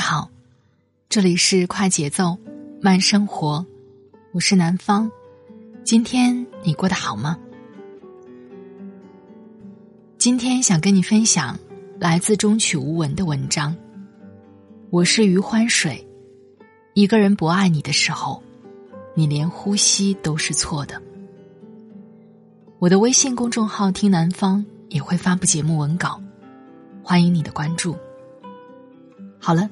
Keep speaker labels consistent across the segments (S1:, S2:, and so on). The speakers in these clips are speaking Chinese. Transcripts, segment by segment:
S1: 好，这里是快节奏慢生活，我是南方。今天你过得好吗？今天想跟你分享来自中曲无闻的文章。我是余欢水。一个人不爱你的时候，你连呼吸都是错的。我的微信公众号“听南方”也会发布节目文稿，欢迎你的关注。好了，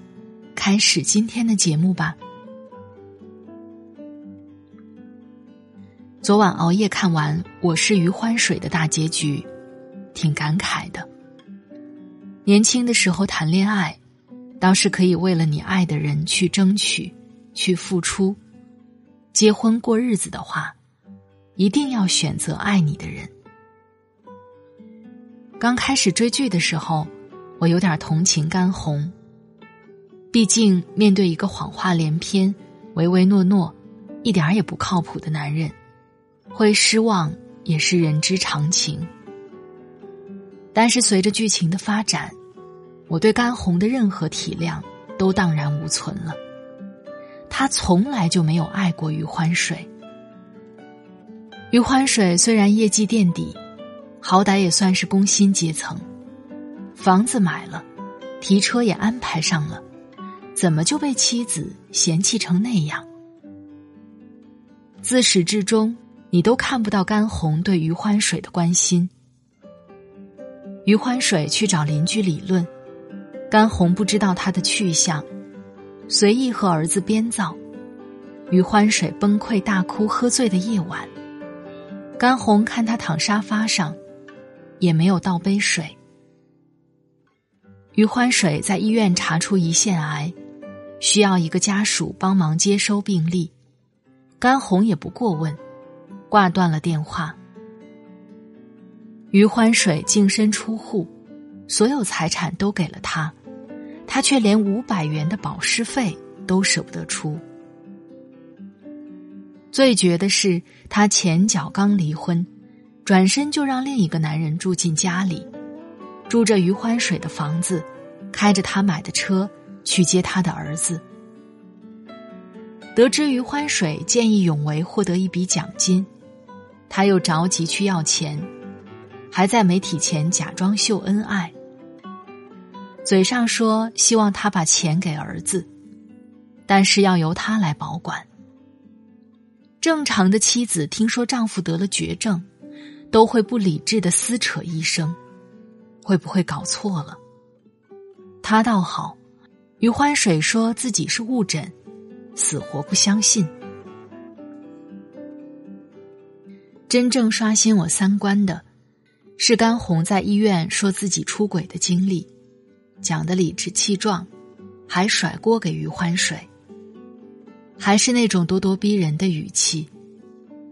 S1: 开始今天的节目吧。昨晚熬夜看完《我是余欢水》的大结局，挺感慨的。年轻的时候谈恋爱，倒是可以为了你爱的人去争取、去付出；结婚过日子的话，一定要选择爱你的人。刚开始追剧的时候，我有点同情甘红。毕竟，面对一个谎话连篇、唯唯诺诺、一点儿也不靠谱的男人，会失望也是人之常情。但是，随着剧情的发展，我对甘红的任何体谅都荡然无存了。他从来就没有爱过余欢水。余欢水虽然业绩垫底，好歹也算是工薪阶层，房子买了，提车也安排上了。怎么就被妻子嫌弃成那样？自始至终，你都看不到甘红对余欢水的关心。余欢水去找邻居理论，甘红不知道他的去向，随意和儿子编造。余欢水崩溃大哭，喝醉的夜晚，甘红看他躺沙发上，也没有倒杯水。余欢水在医院查出胰腺癌。需要一个家属帮忙接收病历，甘红也不过问，挂断了电话。余欢水净身出户，所有财产都给了他，他却连五百元的保释费都舍不得出。最绝的是，他前脚刚离婚，转身就让另一个男人住进家里，住着余欢水的房子，开着他买的车。去接他的儿子。得知余欢水见义勇为获得一笔奖金，他又着急去要钱，还在媒体前假装秀恩爱，嘴上说希望他把钱给儿子，但是要由他来保管。正常的妻子听说丈夫得了绝症，都会不理智的撕扯医生，会不会搞错了？他倒好。余欢水说自己是误诊，死活不相信。真正刷新我三观的，是甘红在医院说自己出轨的经历，讲的理直气壮，还甩锅给余欢水，还是那种咄咄逼人的语气：“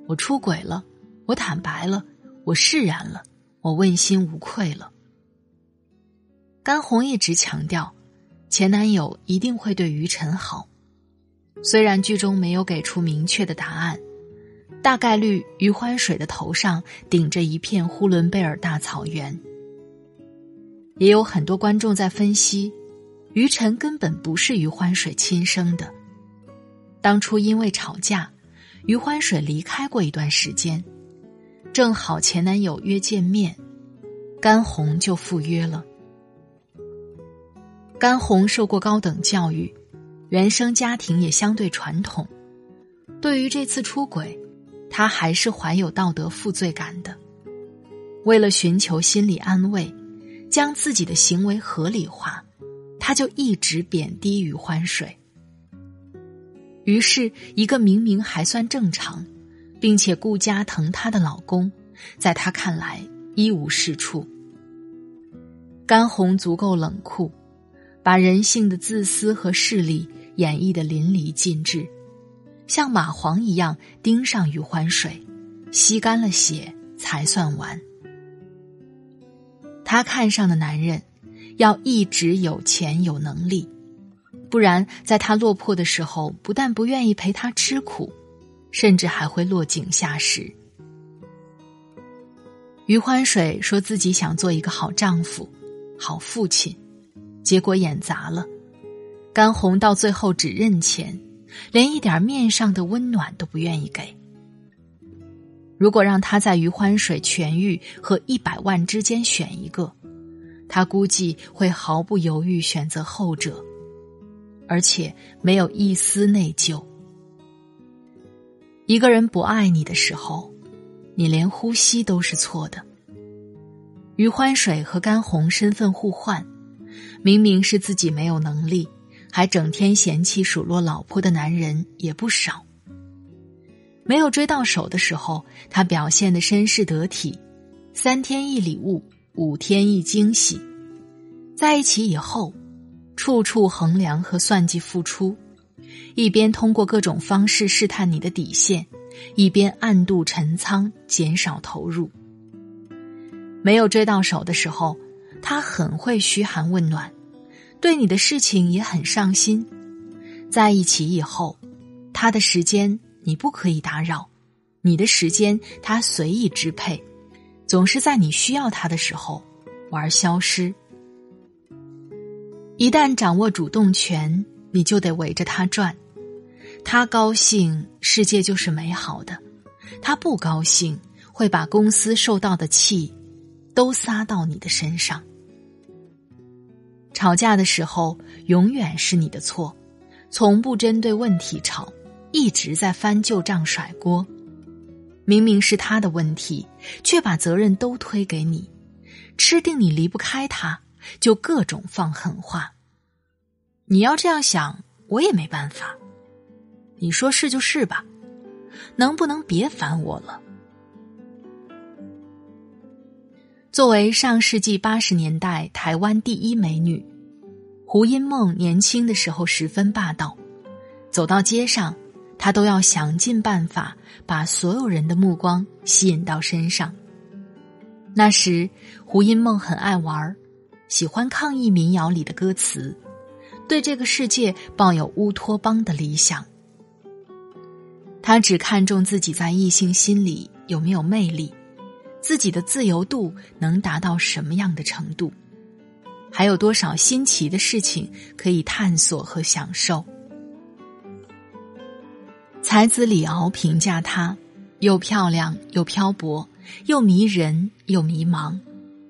S1: 我出轨了，我坦白了，我释然了，我问心无愧了。”甘红一直强调。前男友一定会对于晨好，虽然剧中没有给出明确的答案，大概率余欢水的头上顶着一片呼伦贝尔大草原。也有很多观众在分析，于晨根本不是余欢水亲生的，当初因为吵架，余欢水离开过一段时间，正好前男友约见面，甘红就赴约了。甘红受过高等教育，原生家庭也相对传统。对于这次出轨，他还是怀有道德负罪感的。为了寻求心理安慰，将自己的行为合理化，他就一直贬低于欢水。于是，一个明明还算正常，并且顾家疼她的老公，在他看来一无是处，甘红足够冷酷，把人性的自私和势力演绎的淋漓尽致，像蚂蟥一样盯上余欢水，吸干了血才算完。他看上的男人，要一直有钱有能力，不然在他落魄的时候，不但不愿意陪他吃苦，甚至还会落井下石。余欢水说自己想做一个好丈夫。好父亲，结果演砸了。甘红到最后只认钱，连一点面上的温暖都不愿意给。如果让他在余欢水痊愈和一百万之间选一个，他估计会毫不犹豫选择后者，而且没有一丝内疚。一个人不爱你的时候，你连呼吸都是错的。余欢水和甘红身份互换，明明是自己没有能力，还整天嫌弃数落老婆的男人也不少。没有追到手的时候，他表现的绅士得体，三天一礼物，五天一惊喜。在一起以后，处处衡量和算计付出，一边通过各种方式试探你的底线，一边暗度陈仓，减少投入。没有追到手的时候，他很会嘘寒问暖，对你的事情也很上心。在一起以后，他的时间你不可以打扰，你的时间他随意支配，总是在你需要他的时候玩消失。一旦掌握主动权，你就得围着他转。他高兴，世界就是美好的；他不高兴，会把公司受到的气。都撒到你的身上。吵架的时候，永远是你的错，从不针对问题吵，一直在翻旧账甩锅。明明是他的问题，却把责任都推给你，吃定你离不开他，就各种放狠话。你要这样想，我也没办法。你说是就是吧，能不能别烦我了？作为上世纪八十年代台湾第一美女，胡因梦年轻的时候十分霸道，走到街上，她都要想尽办法把所有人的目光吸引到身上。那时，胡因梦很爱玩，喜欢抗议民谣里的歌词，对这个世界抱有乌托邦的理想。她只看重自己在异性心里有没有魅力。自己的自由度能达到什么样的程度？还有多少新奇的事情可以探索和享受？才子李敖评价她：又漂亮又漂泊，又迷人又迷茫，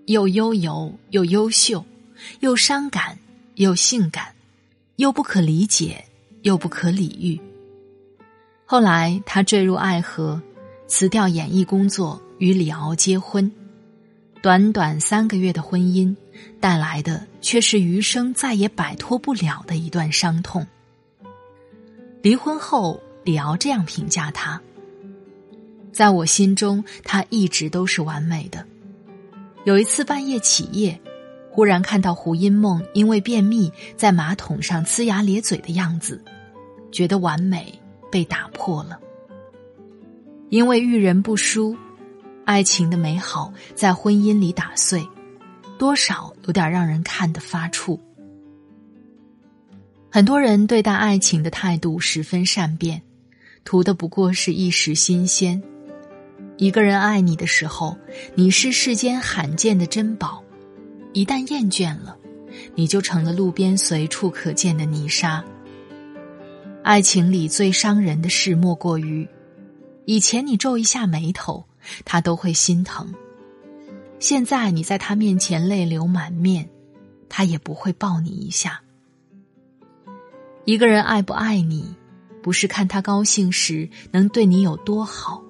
S1: 又悠游又优秀，又伤感又性感，又不可理解又不可理喻。后来他坠入爱河，辞掉演艺工作。与李敖结婚，短短三个月的婚姻，带来的却是余生再也摆脱不了的一段伤痛。离婚后，李敖这样评价他：“在我心中，他一直都是完美的。有一次半夜起夜，忽然看到胡因梦因为便秘在马桶上呲牙咧嘴的样子，觉得完美被打破了。因为遇人不淑。”爱情的美好在婚姻里打碎，多少有点让人看得发怵。很多人对待爱情的态度十分善变，图的不过是一时新鲜。一个人爱你的时候，你是世间罕见的珍宝；一旦厌倦了，你就成了路边随处可见的泥沙。爱情里最伤人的事，莫过于以前你皱一下眉头。他都会心疼。现在你在他面前泪流满面，他也不会抱你一下。一个人爱不爱你，不是看他高兴时能对你有多好，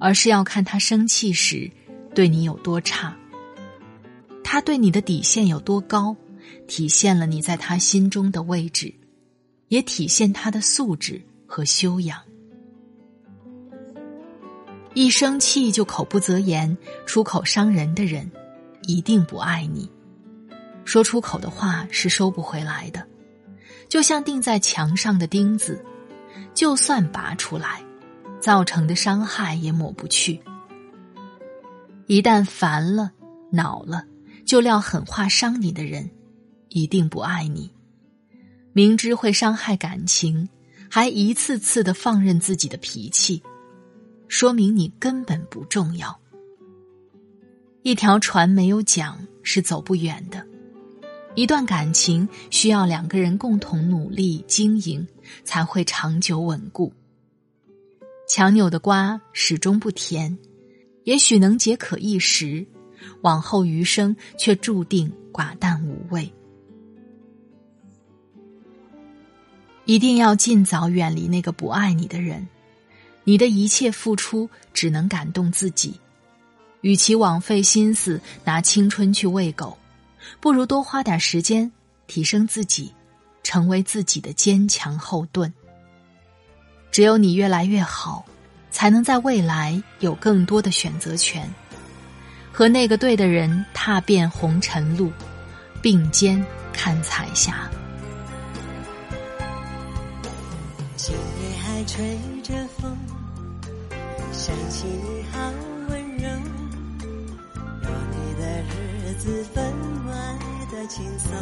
S1: 而是要看他生气时对你有多差。他对你的底线有多高，体现了你在他心中的位置，也体现他的素质和修养。一生气就口不择言、出口伤人的人，一定不爱你。说出口的话是收不回来的，就像钉在墙上的钉子，就算拔出来，造成的伤害也抹不去。一旦烦了、恼了，就撂狠话伤你的人，一定不爱你。明知会伤害感情，还一次次的放任自己的脾气，说明你根本不重要。一条船没有桨是走不远的，一段感情需要两个人共同努力经营，才会长久稳固。强扭的瓜始终不甜。也许能解渴一时，往后余生却注定寡淡无味。一定要尽早远离那个不爱你的人，你的一切付出只能感动自己。与其枉费心思拿青春去喂狗，不如多花点时间提升自己，成为自己的坚强后盾。只有你越来越好。才能在未来有更多的选择权，和那个对的人踏遍红尘路，并肩看彩霞。
S2: 今夜还吹，你好温柔，有你的日子分外的轻松，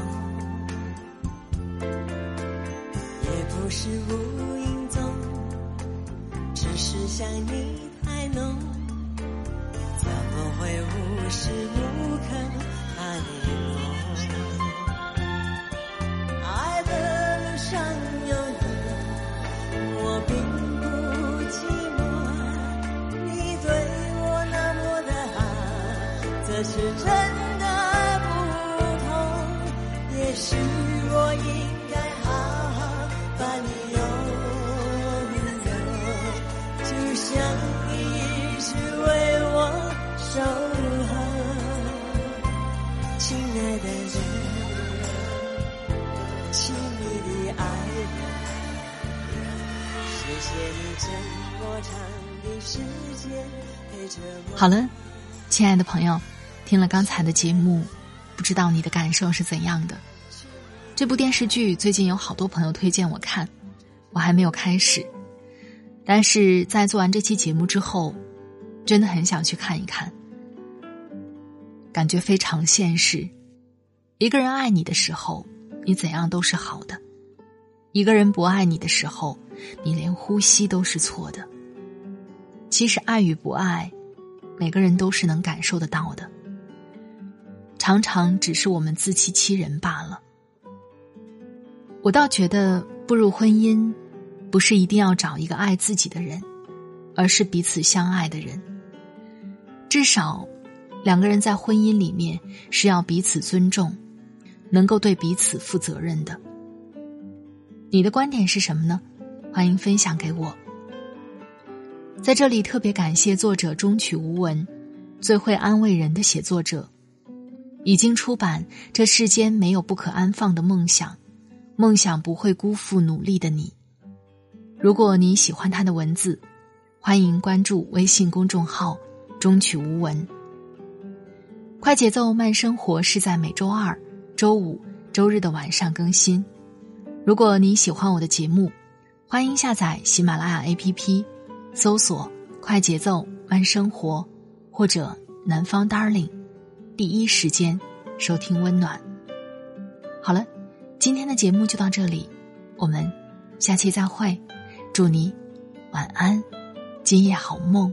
S2: 也不是无影踪。只是想你太浓，怎么会无时无
S1: 好了，亲爱的朋友，听了刚才的节目，不知道你的感受是怎样的？这部电视剧最近有好多朋友推荐我看，我还没有开始。但是在做完这期节目之后，真的很想去看一看，感觉非常现实。一个人爱你的时候，你怎样都是好的；一个人不爱你的时候，你连呼吸都是错的。其实爱与不爱，每个人都是能感受得到的，常常只是我们自欺欺人罢了。我倒觉得步入婚姻。不是一定要找一个爱自己的人，而是彼此相爱的人。至少，两个人在婚姻里面是要彼此尊重，能够对彼此负责任的。你的观点是什么呢？欢迎分享给我。在这里特别感谢作者中曲无闻，最会安慰人的写作者，已经出版《这世间没有不可安放的梦想》，梦想不会辜负努力的你。如果你喜欢他的文字，欢迎关注微信公众号“中曲无闻”。快节奏慢生活是在每周二、周五、周日的晚上更新。如果你喜欢我的节目，欢迎下载喜马拉雅 APP，搜索“快节奏慢生活”或者“南方 Darling”，第一时间收听温暖。好了，今天的节目就到这里，我们下期再会。祝你晚安，今夜好梦，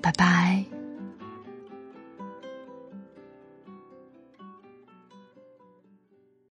S1: 拜拜。